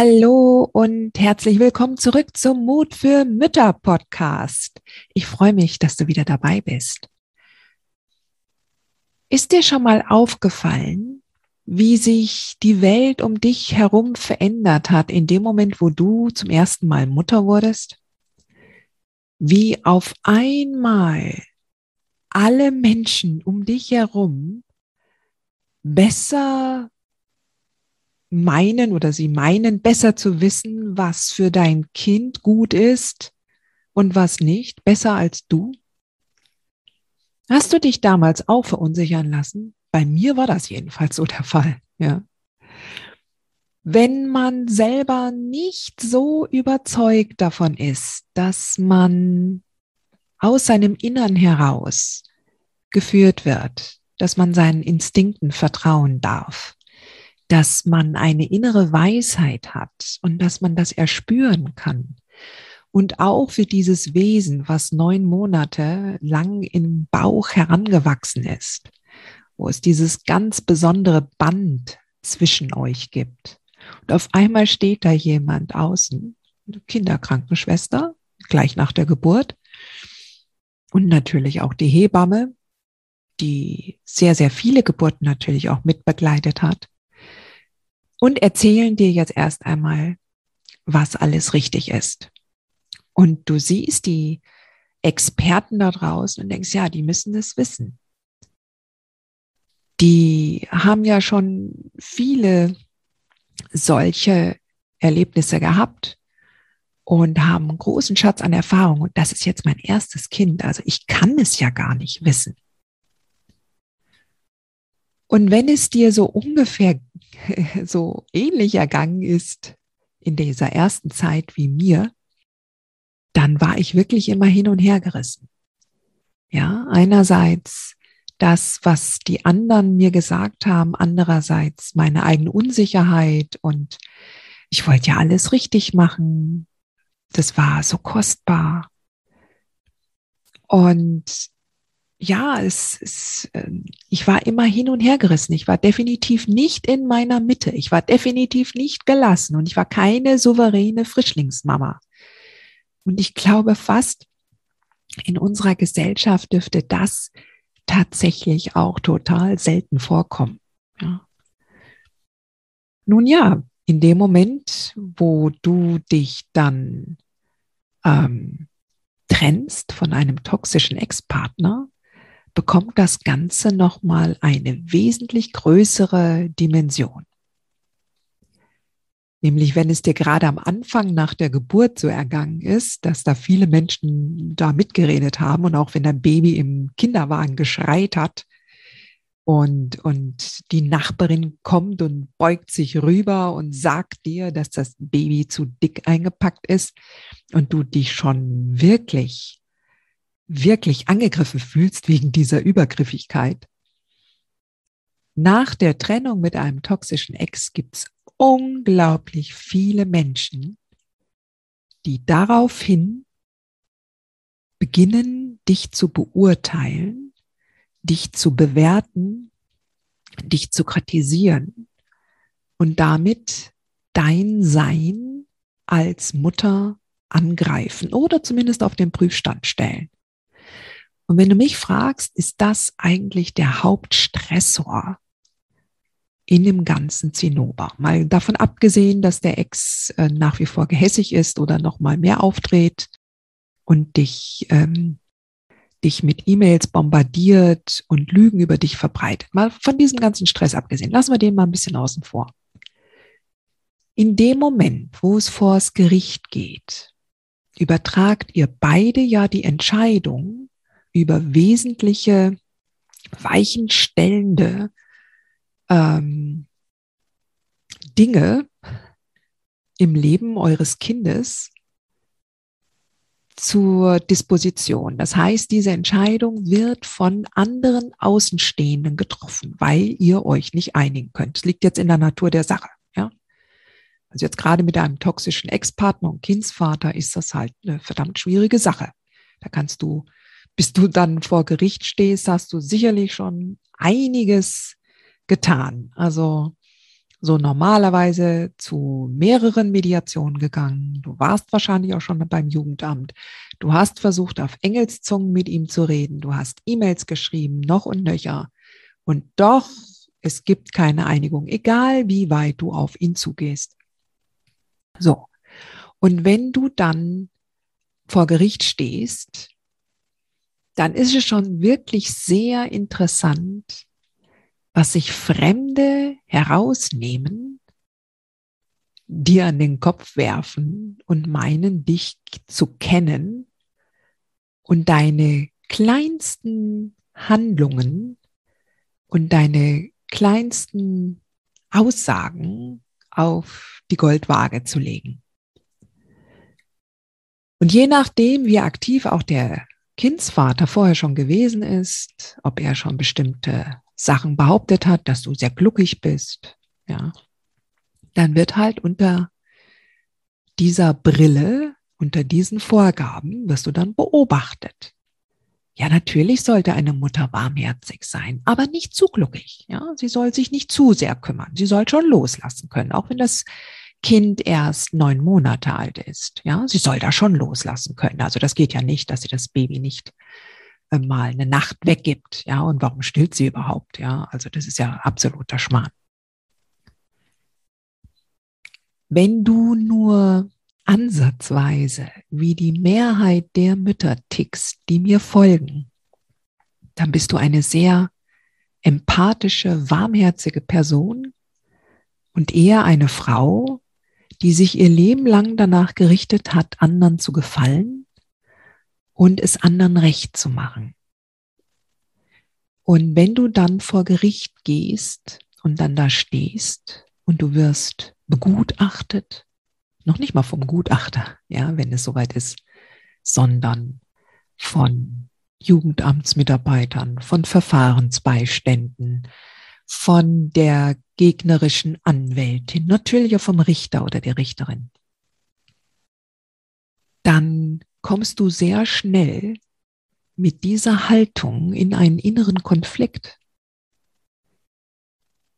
Hallo und herzlich willkommen zurück zum Mut für Mütter Podcast. Ich freue mich, dass du wieder dabei bist. Ist dir schon mal aufgefallen, wie sich die Welt um dich herum verändert hat in dem Moment, wo du zum ersten Mal Mutter wurdest? Wie auf einmal alle Menschen um dich herum besser meinen oder sie meinen besser zu wissen, was für dein Kind gut ist und was nicht, besser als du? Hast du dich damals auch verunsichern lassen? Bei mir war das jedenfalls so der Fall, ja. Wenn man selber nicht so überzeugt davon ist, dass man aus seinem Innern heraus geführt wird, dass man seinen Instinkten vertrauen darf, dass man eine innere Weisheit hat und dass man das erspüren kann. Und auch für dieses Wesen, was neun Monate lang im Bauch herangewachsen ist, wo es dieses ganz besondere Band zwischen euch gibt. Und auf einmal steht da jemand außen, eine Kinderkrankenschwester, gleich nach der Geburt. Und natürlich auch die Hebamme, die sehr, sehr viele Geburten natürlich auch mitbegleitet hat und erzählen dir jetzt erst einmal, was alles richtig ist. Und du siehst die Experten da draußen und denkst, ja, die müssen es wissen. Die haben ja schon viele solche Erlebnisse gehabt und haben einen großen Schatz an Erfahrung. Und das ist jetzt mein erstes Kind. Also ich kann es ja gar nicht wissen. Und wenn es dir so ungefähr so ähnlich ergangen ist in dieser ersten Zeit wie mir, dann war ich wirklich immer hin und her gerissen. Ja, einerseits das, was die anderen mir gesagt haben, andererseits meine eigene Unsicherheit und ich wollte ja alles richtig machen. Das war so kostbar. Und ja, es, es, ähm, ich war immer hin und her gerissen. Ich war definitiv nicht in meiner Mitte. Ich war definitiv nicht gelassen und ich war keine souveräne Frischlingsmama. Und ich glaube fast, in unserer Gesellschaft dürfte das tatsächlich auch total selten vorkommen. Ja. Nun ja, in dem Moment, wo du dich dann ähm, trennst von einem toxischen Ex-Partner, bekommt das Ganze nochmal eine wesentlich größere Dimension. Nämlich wenn es dir gerade am Anfang nach der Geburt so ergangen ist, dass da viele Menschen da mitgeredet haben und auch wenn dein Baby im Kinderwagen geschreit hat und, und die Nachbarin kommt und beugt sich rüber und sagt dir, dass das Baby zu dick eingepackt ist und du dich schon wirklich wirklich angegriffen fühlst wegen dieser Übergriffigkeit. Nach der Trennung mit einem toxischen Ex gibt es unglaublich viele Menschen, die daraufhin beginnen, dich zu beurteilen, dich zu bewerten, dich zu kritisieren und damit dein Sein als Mutter angreifen oder zumindest auf den Prüfstand stellen. Und wenn du mich fragst, ist das eigentlich der Hauptstressor in dem ganzen Zinnober? Mal davon abgesehen, dass der Ex äh, nach wie vor gehässig ist oder noch mal mehr aufdreht und dich, ähm, dich mit E-Mails bombardiert und Lügen über dich verbreitet. Mal von diesem ganzen Stress abgesehen. Lassen wir den mal ein bisschen außen vor. In dem Moment, wo es vors Gericht geht, übertragt ihr beide ja die Entscheidung über wesentliche, weichenstellende ähm, Dinge im Leben eures Kindes zur Disposition. Das heißt, diese Entscheidung wird von anderen Außenstehenden getroffen, weil ihr euch nicht einigen könnt. Es liegt jetzt in der Natur der Sache. Ja? Also jetzt gerade mit einem toxischen Ex-Partner und Kindsvater ist das halt eine verdammt schwierige Sache. Da kannst du, bis du dann vor Gericht stehst, hast du sicherlich schon einiges getan. Also so normalerweise zu mehreren Mediationen gegangen. Du warst wahrscheinlich auch schon beim Jugendamt. Du hast versucht, auf Engelszungen mit ihm zu reden. Du hast E-Mails geschrieben, noch und nöcher. Und doch, es gibt keine Einigung, egal wie weit du auf ihn zugehst. So. Und wenn du dann vor Gericht stehst, dann ist es schon wirklich sehr interessant, was sich Fremde herausnehmen, dir an den Kopf werfen und meinen, dich zu kennen und deine kleinsten Handlungen und deine kleinsten Aussagen auf die Goldwaage zu legen. Und je nachdem, wie aktiv auch der Kindsvater vorher schon gewesen ist, ob er schon bestimmte Sachen behauptet hat, dass du sehr glücklich bist, ja, dann wird halt unter dieser Brille, unter diesen Vorgaben, wirst du dann beobachtet. Ja, natürlich sollte eine Mutter warmherzig sein, aber nicht zu glücklich. Ja, sie soll sich nicht zu sehr kümmern. Sie soll schon loslassen können, auch wenn das Kind erst neun Monate alt ist. Ja, sie soll da schon loslassen können. Also das geht ja nicht, dass sie das Baby nicht äh, mal eine Nacht weggibt. Ja, und warum stillt sie überhaupt? Ja, also das ist ja absoluter Schmarrn. Wenn du nur ansatzweise wie die Mehrheit der Mütter tickst, die mir folgen, dann bist du eine sehr empathische, warmherzige Person und eher eine Frau, die sich ihr Leben lang danach gerichtet hat, anderen zu gefallen und es anderen recht zu machen. Und wenn du dann vor Gericht gehst und dann da stehst und du wirst begutachtet, noch nicht mal vom Gutachter, ja, wenn es soweit ist, sondern von Jugendamtsmitarbeitern, von Verfahrensbeiständen, von der gegnerischen Anwältin, natürlich auch vom Richter oder der Richterin. Dann kommst du sehr schnell mit dieser Haltung in einen inneren Konflikt.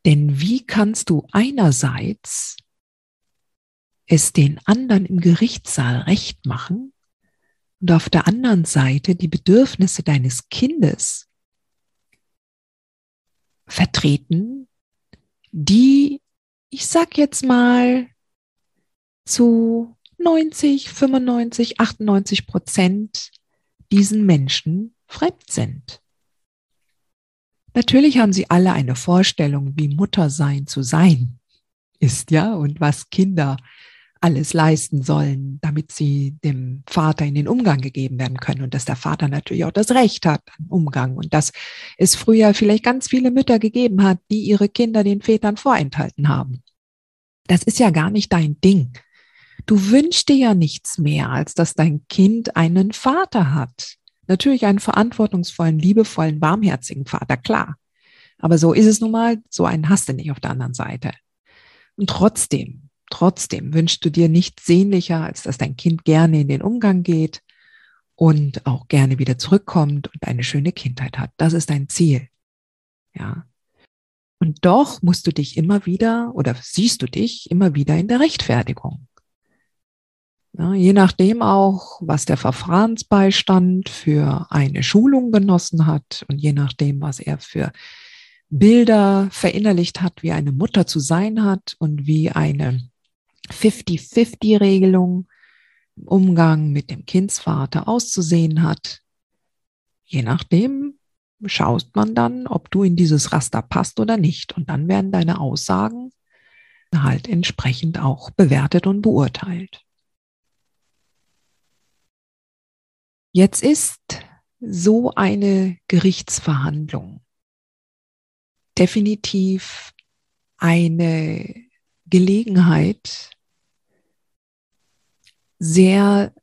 Denn wie kannst du einerseits es den anderen im Gerichtssaal recht machen und auf der anderen Seite die Bedürfnisse deines Kindes vertreten, die, ich sag jetzt mal, zu 90, 95, 98 Prozent diesen Menschen fremd sind. Natürlich haben sie alle eine Vorstellung, wie Muttersein zu sein ist, ja, und was Kinder alles leisten sollen, damit sie dem Vater in den Umgang gegeben werden können und dass der Vater natürlich auch das Recht hat am Umgang und dass es früher vielleicht ganz viele Mütter gegeben hat, die ihre Kinder den Vätern vorenthalten haben. Das ist ja gar nicht dein Ding. Du wünschst dir ja nichts mehr, als dass dein Kind einen Vater hat. Natürlich einen verantwortungsvollen, liebevollen, warmherzigen Vater, klar. Aber so ist es nun mal, so einen hast du nicht auf der anderen Seite. Und trotzdem Trotzdem wünschst du dir nichts sehnlicher, als dass dein Kind gerne in den Umgang geht und auch gerne wieder zurückkommt und eine schöne Kindheit hat. Das ist dein Ziel. Ja. Und doch musst du dich immer wieder oder siehst du dich immer wieder in der Rechtfertigung. Ja, je nachdem auch, was der Verfahrensbeistand für eine Schulung genossen hat und je nachdem, was er für Bilder verinnerlicht hat, wie eine Mutter zu sein hat und wie eine 50-50-Regelung im Umgang mit dem Kindsvater auszusehen hat. Je nachdem schaust man dann, ob du in dieses Raster passt oder nicht. Und dann werden deine Aussagen halt entsprechend auch bewertet und beurteilt. Jetzt ist so eine Gerichtsverhandlung definitiv eine Gelegenheit, sehr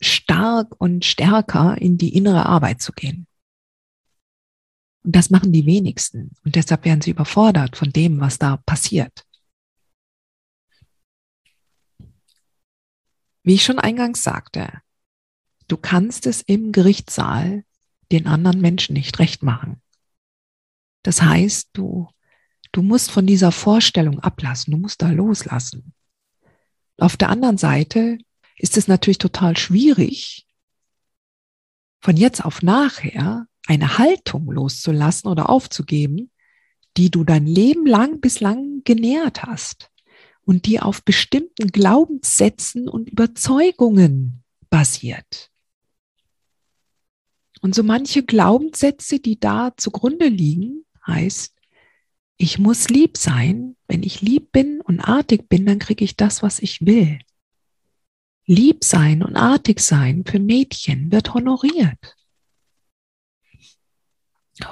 stark und stärker in die innere Arbeit zu gehen. Und das machen die wenigsten. Und deshalb werden sie überfordert von dem, was da passiert. Wie ich schon eingangs sagte, du kannst es im Gerichtssaal den anderen Menschen nicht recht machen. Das heißt, du, du musst von dieser Vorstellung ablassen, du musst da loslassen. Auf der anderen Seite ist es natürlich total schwierig, von jetzt auf nachher eine Haltung loszulassen oder aufzugeben, die du dein Leben lang bislang genährt hast und die auf bestimmten Glaubenssätzen und Überzeugungen basiert. Und so manche Glaubenssätze, die da zugrunde liegen, heißt, ich muss lieb sein. Wenn ich lieb bin und artig bin, dann kriege ich das, was ich will. Lieb sein und artig sein für Mädchen wird honoriert.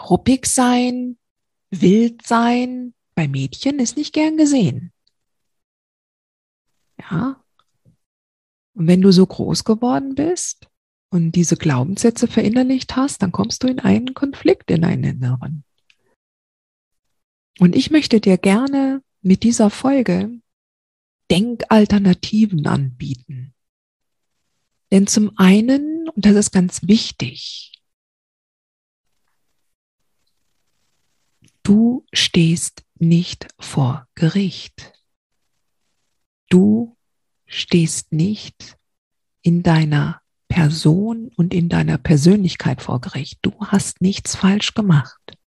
Ruppig sein, wild sein bei Mädchen ist nicht gern gesehen. Ja. Und wenn du so groß geworden bist und diese Glaubenssätze verinnerlicht hast, dann kommst du in einen Konflikt in einen Inneren. Und ich möchte dir gerne mit dieser Folge Denkalternativen anbieten. Denn zum einen, und das ist ganz wichtig, du stehst nicht vor Gericht. Du stehst nicht in deiner Person und in deiner Persönlichkeit vor Gericht. Du hast nichts falsch gemacht.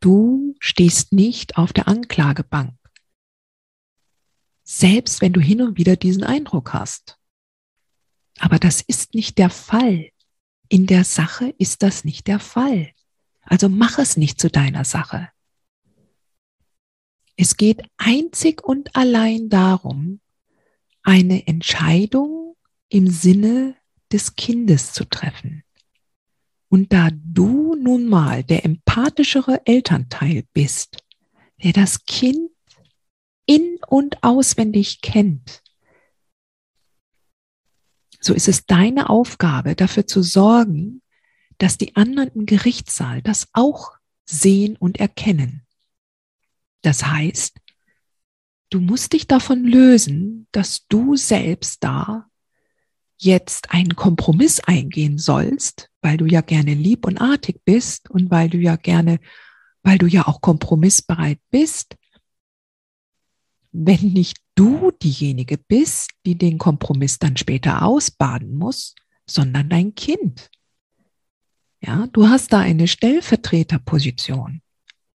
Du stehst nicht auf der Anklagebank. Selbst wenn du hin und wieder diesen Eindruck hast. Aber das ist nicht der Fall. In der Sache ist das nicht der Fall. Also mach es nicht zu deiner Sache. Es geht einzig und allein darum, eine Entscheidung im Sinne des Kindes zu treffen. Und da du nun mal der empathischere Elternteil bist, der das Kind in und auswendig kennt, so ist es deine Aufgabe, dafür zu sorgen, dass die anderen im Gerichtssaal das auch sehen und erkennen. Das heißt, du musst dich davon lösen, dass du selbst da jetzt einen Kompromiss eingehen sollst, weil du ja gerne lieb und artig bist und weil du ja gerne, weil du ja auch kompromissbereit bist, wenn nicht du diejenige bist, die den Kompromiss dann später ausbaden muss, sondern dein Kind. Ja, du hast da eine Stellvertreterposition.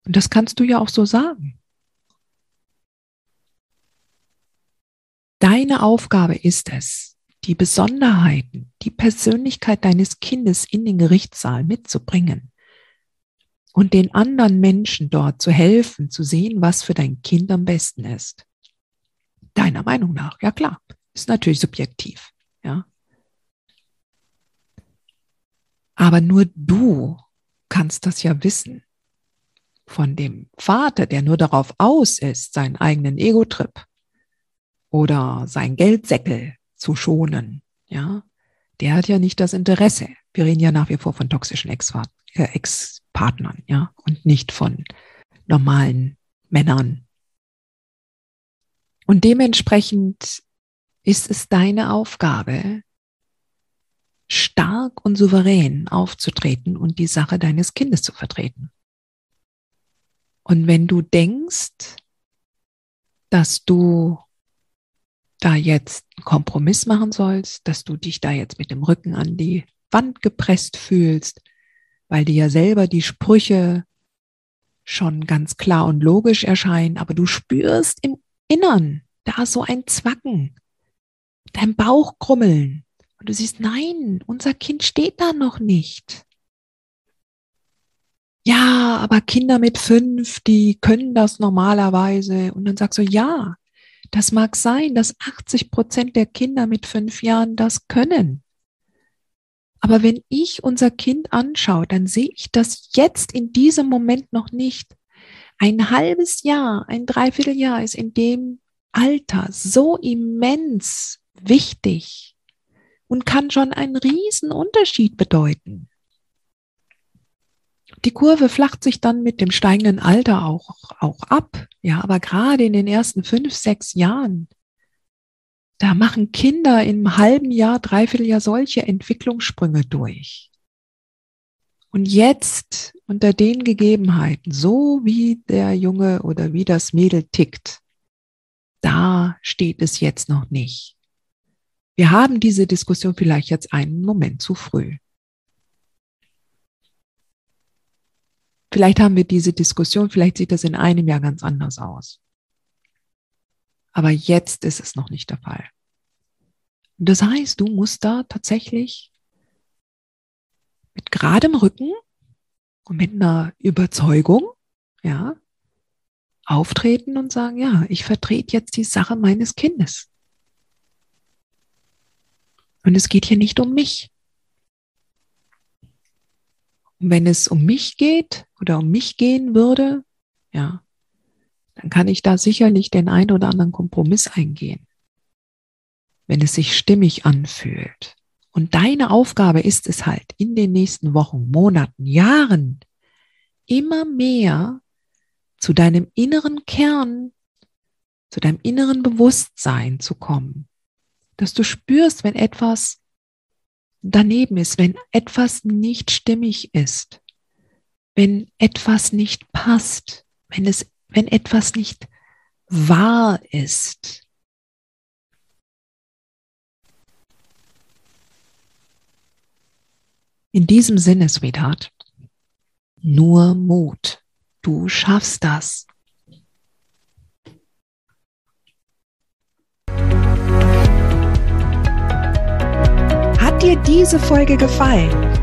Und das kannst du ja auch so sagen. Deine Aufgabe ist es, die Besonderheiten, die Persönlichkeit deines Kindes in den Gerichtssaal mitzubringen und den anderen Menschen dort zu helfen, zu sehen, was für dein Kind am besten ist. Deiner Meinung nach, ja klar, ist natürlich subjektiv, ja. Aber nur du kannst das ja wissen. Von dem Vater, der nur darauf aus ist, seinen eigenen Ego-Trip oder sein Geldsäckel zu schonen, ja, der hat ja nicht das Interesse. Wir reden ja nach wie vor von toxischen äh, Ex-Partnern, ja, und nicht von normalen Männern, und dementsprechend ist es deine Aufgabe, stark und souverän aufzutreten und die Sache deines Kindes zu vertreten. Und wenn du denkst, dass du da jetzt einen Kompromiss machen sollst, dass du dich da jetzt mit dem Rücken an die Wand gepresst fühlst, weil dir ja selber die Sprüche schon ganz klar und logisch erscheinen, aber du spürst im Innern da so ein Zwacken, dein Bauch krummeln. Und du siehst, nein, unser Kind steht da noch nicht. Ja, aber Kinder mit fünf, die können das normalerweise. Und dann sagst du, ja, das mag sein, dass 80 Prozent der Kinder mit fünf Jahren das können. Aber wenn ich unser Kind anschaue, dann sehe ich das jetzt in diesem Moment noch nicht. Ein halbes Jahr, ein Dreivierteljahr ist in dem Alter so immens wichtig und kann schon einen riesen Unterschied bedeuten. Die Kurve flacht sich dann mit dem steigenden Alter auch, auch ab. Ja, aber gerade in den ersten fünf, sechs Jahren, da machen Kinder im halben Jahr, dreiviertel Jahr solche Entwicklungssprünge durch. Und jetzt unter den Gegebenheiten, so wie der Junge oder wie das Mädel tickt, da steht es jetzt noch nicht. Wir haben diese Diskussion vielleicht jetzt einen Moment zu früh. Vielleicht haben wir diese Diskussion, vielleicht sieht das in einem Jahr ganz anders aus. Aber jetzt ist es noch nicht der Fall. Das heißt, du musst da tatsächlich mit geradem Rücken und mit einer Überzeugung, ja, auftreten und sagen, ja, ich vertrete jetzt die Sache meines Kindes. Und es geht hier nicht um mich. Und wenn es um mich geht oder um mich gehen würde, ja, dann kann ich da sicherlich den einen oder anderen Kompromiss eingehen. Wenn es sich stimmig anfühlt. Und deine Aufgabe ist es halt, in den nächsten Wochen, Monaten, Jahren immer mehr zu deinem inneren Kern, zu deinem inneren Bewusstsein zu kommen. Dass du spürst, wenn etwas daneben ist, wenn etwas nicht stimmig ist, wenn etwas nicht passt, wenn es, wenn etwas nicht wahr ist. In diesem Sinne, Sweetheart, nur Mut. Du schaffst das. Hat dir diese Folge gefallen?